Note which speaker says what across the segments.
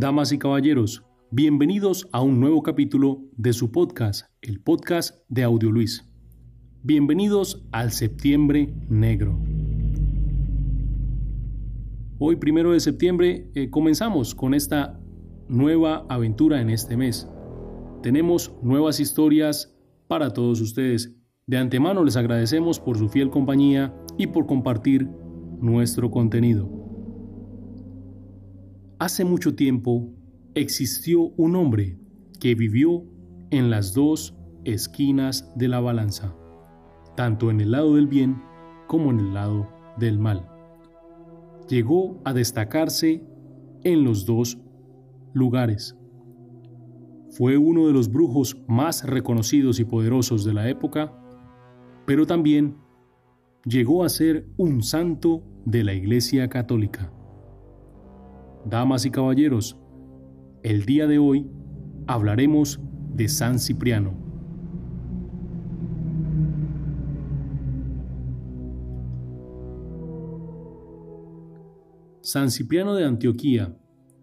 Speaker 1: Damas y caballeros, bienvenidos a un nuevo capítulo de su podcast, el podcast de Audio Luis. Bienvenidos al Septiembre Negro. Hoy, primero de septiembre, eh, comenzamos con esta nueva aventura en este mes. Tenemos nuevas historias para todos ustedes. De antemano les agradecemos por su fiel compañía y por compartir nuestro contenido. Hace mucho tiempo existió un hombre que vivió en las dos esquinas de la balanza, tanto en el lado del bien como en el lado del mal. Llegó a destacarse en los dos lugares. Fue uno de los brujos más reconocidos y poderosos de la época, pero también llegó a ser un santo de la Iglesia Católica. Damas y caballeros, el día de hoy hablaremos de San Cipriano. San Cipriano de Antioquía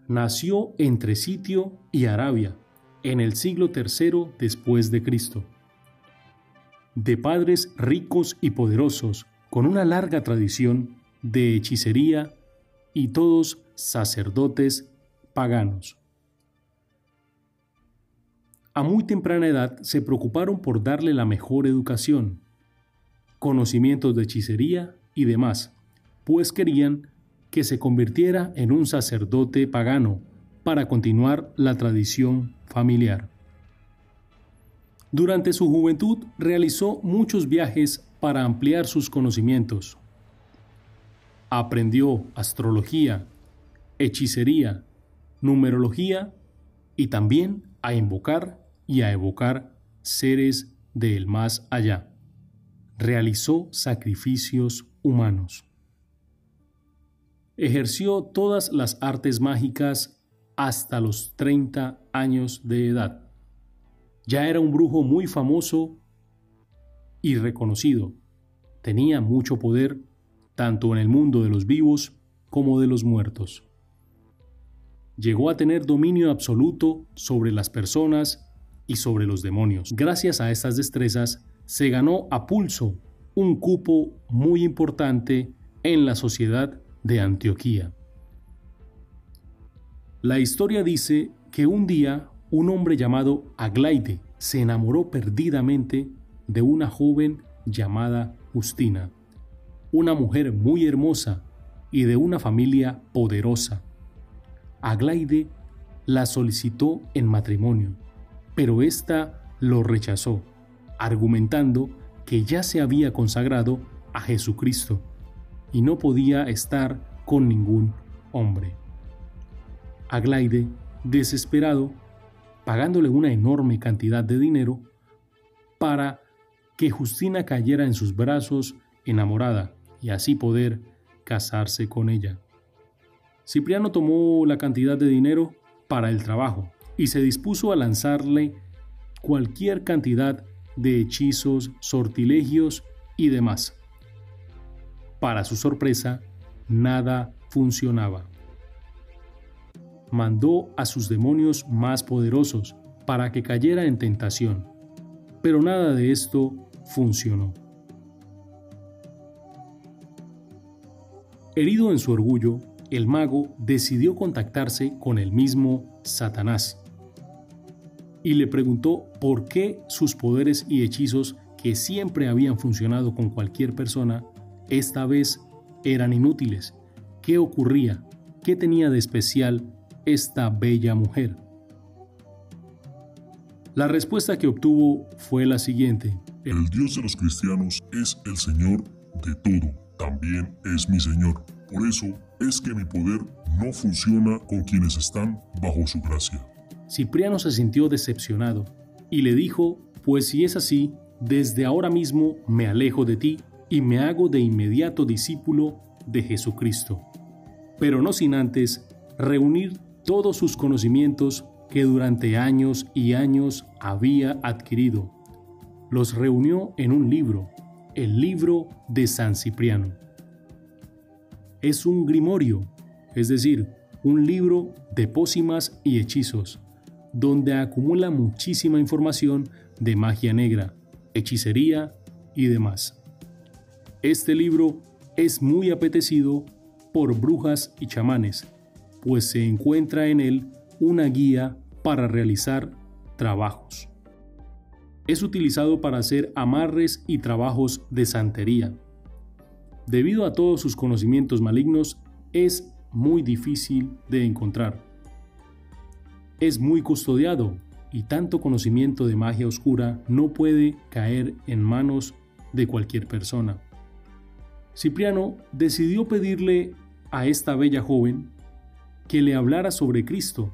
Speaker 1: nació entre Sitio y Arabia en el siglo III después de Cristo. De padres ricos y poderosos, con una larga tradición de hechicería y todos sacerdotes paganos. A muy temprana edad se preocuparon por darle la mejor educación, conocimientos de hechicería y demás, pues querían que se convirtiera en un sacerdote pagano para continuar la tradición familiar. Durante su juventud realizó muchos viajes para ampliar sus conocimientos. Aprendió astrología, hechicería, numerología y también a invocar y a evocar seres del más allá. Realizó sacrificios humanos. Ejerció todas las artes mágicas hasta los 30 años de edad. Ya era un brujo muy famoso y reconocido. Tenía mucho poder tanto en el mundo de los vivos como de los muertos. Llegó a tener dominio absoluto sobre las personas y sobre los demonios. Gracias a estas destrezas, se ganó a pulso un cupo muy importante en la sociedad de Antioquía. La historia dice que un día un hombre llamado Aglaide se enamoró perdidamente de una joven llamada Justina, una mujer muy hermosa y de una familia poderosa. Aglaide la solicitó en matrimonio, pero ésta lo rechazó, argumentando que ya se había consagrado a Jesucristo y no podía estar con ningún hombre. Aglaide, desesperado, pagándole una enorme cantidad de dinero para que Justina cayera en sus brazos enamorada y así poder casarse con ella. Cipriano tomó la cantidad de dinero para el trabajo y se dispuso a lanzarle cualquier cantidad de hechizos, sortilegios y demás. Para su sorpresa, nada funcionaba. Mandó a sus demonios más poderosos para que cayera en tentación, pero nada de esto funcionó. Herido en su orgullo, el mago decidió contactarse con el mismo Satanás y le preguntó por qué sus poderes y hechizos que siempre habían funcionado con cualquier persona, esta vez eran inútiles. ¿Qué ocurría? ¿Qué tenía de especial esta bella mujer? La respuesta que obtuvo fue la siguiente.
Speaker 2: El Dios de los cristianos es el Señor de todo, también es mi Señor. Por eso es que mi poder no funciona con quienes están bajo su gracia.
Speaker 1: Cipriano se sintió decepcionado y le dijo, pues si es así, desde ahora mismo me alejo de ti y me hago de inmediato discípulo de Jesucristo. Pero no sin antes reunir todos sus conocimientos que durante años y años había adquirido. Los reunió en un libro, el libro de San Cipriano. Es un grimorio, es decir, un libro de pócimas y hechizos, donde acumula muchísima información de magia negra, hechicería y demás. Este libro es muy apetecido por brujas y chamanes, pues se encuentra en él una guía para realizar trabajos. Es utilizado para hacer amarres y trabajos de santería. Debido a todos sus conocimientos malignos, es muy difícil de encontrar. Es muy custodiado y tanto conocimiento de magia oscura no puede caer en manos de cualquier persona. Cipriano decidió pedirle a esta bella joven que le hablara sobre Cristo.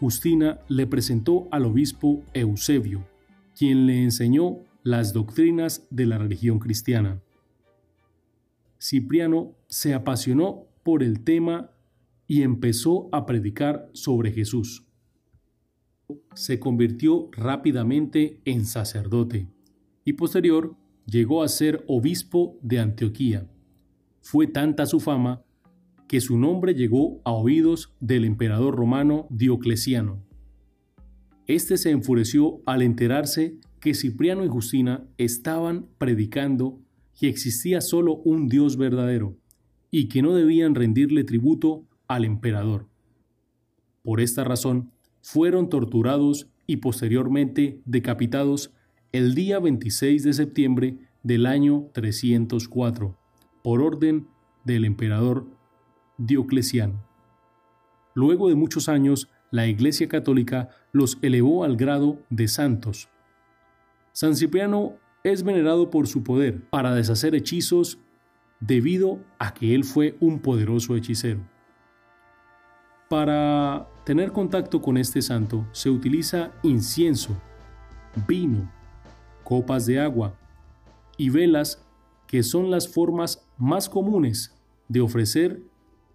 Speaker 1: Justina le presentó al obispo Eusebio, quien le enseñó las doctrinas de la religión cristiana. Cipriano se apasionó por el tema y empezó a predicar sobre Jesús. Se convirtió rápidamente en sacerdote y posterior llegó a ser obispo de Antioquía. Fue tanta su fama que su nombre llegó a oídos del emperador romano Diocleciano. Este se enfureció al enterarse que Cipriano y Justina estaban predicando que existía solo un Dios verdadero y que no debían rendirle tributo al emperador. Por esta razón, fueron torturados y posteriormente decapitados el día 26 de septiembre del año 304, por orden del emperador Diocleciano. Luego de muchos años, la Iglesia Católica los elevó al grado de santos. San Cipriano es venerado por su poder para deshacer hechizos debido a que él fue un poderoso hechicero. Para tener contacto con este santo se utiliza incienso, vino, copas de agua y velas que son las formas más comunes de ofrecer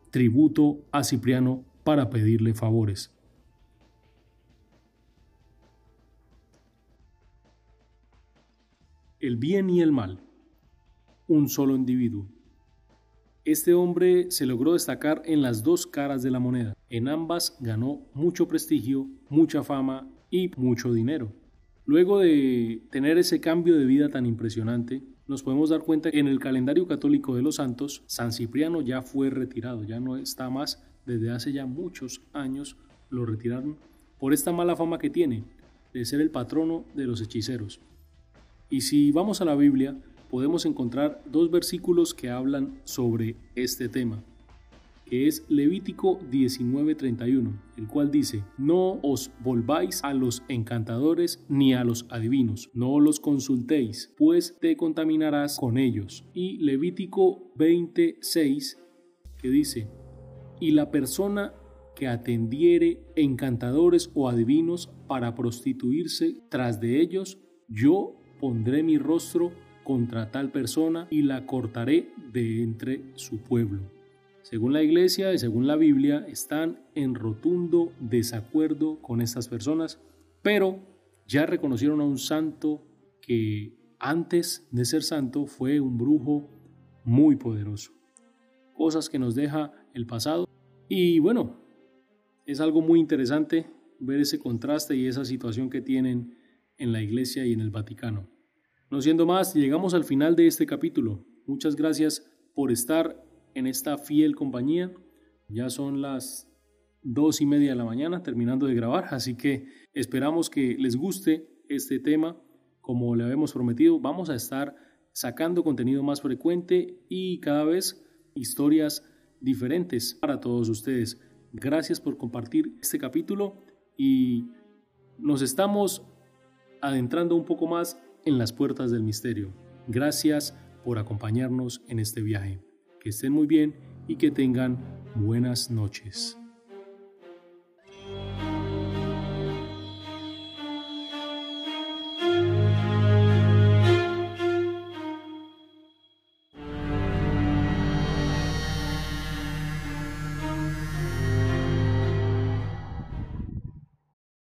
Speaker 1: tributo a Cipriano para pedirle favores. El bien y el mal. Un solo individuo. Este hombre se logró destacar en las dos caras de la moneda. En ambas ganó mucho prestigio, mucha fama y mucho dinero. Luego de tener ese cambio de vida tan impresionante, nos podemos dar cuenta que en el calendario católico de los santos, San Cipriano ya fue retirado, ya no está más, desde hace ya muchos años lo retiraron por esta mala fama que tiene de ser el patrono de los hechiceros. Y si vamos a la Biblia, podemos encontrar dos versículos que hablan sobre este tema que es Levítico 19:31, el cual dice, no os volváis a los encantadores ni a los adivinos, no los consultéis, pues te contaminarás con ellos. Y Levítico 26, que dice, y la persona que atendiere encantadores o adivinos para prostituirse tras de ellos, yo pondré mi rostro contra tal persona y la cortaré de entre su pueblo según la iglesia y según la Biblia, están en rotundo desacuerdo con estas personas, pero ya reconocieron a un santo que antes de ser santo fue un brujo muy poderoso. Cosas que nos deja el pasado. Y bueno, es algo muy interesante ver ese contraste y esa situación que tienen en la iglesia y en el Vaticano. No siendo más, llegamos al final de este capítulo. Muchas gracias por estar en esta fiel compañía. Ya son las dos y media de la mañana terminando de grabar, así que esperamos que les guste este tema. Como le habíamos prometido, vamos a estar sacando contenido más frecuente y cada vez historias diferentes para todos ustedes. Gracias por compartir este capítulo y nos estamos adentrando un poco más en las puertas del misterio. Gracias por acompañarnos en este viaje. Que estén muy bien y que tengan buenas noches.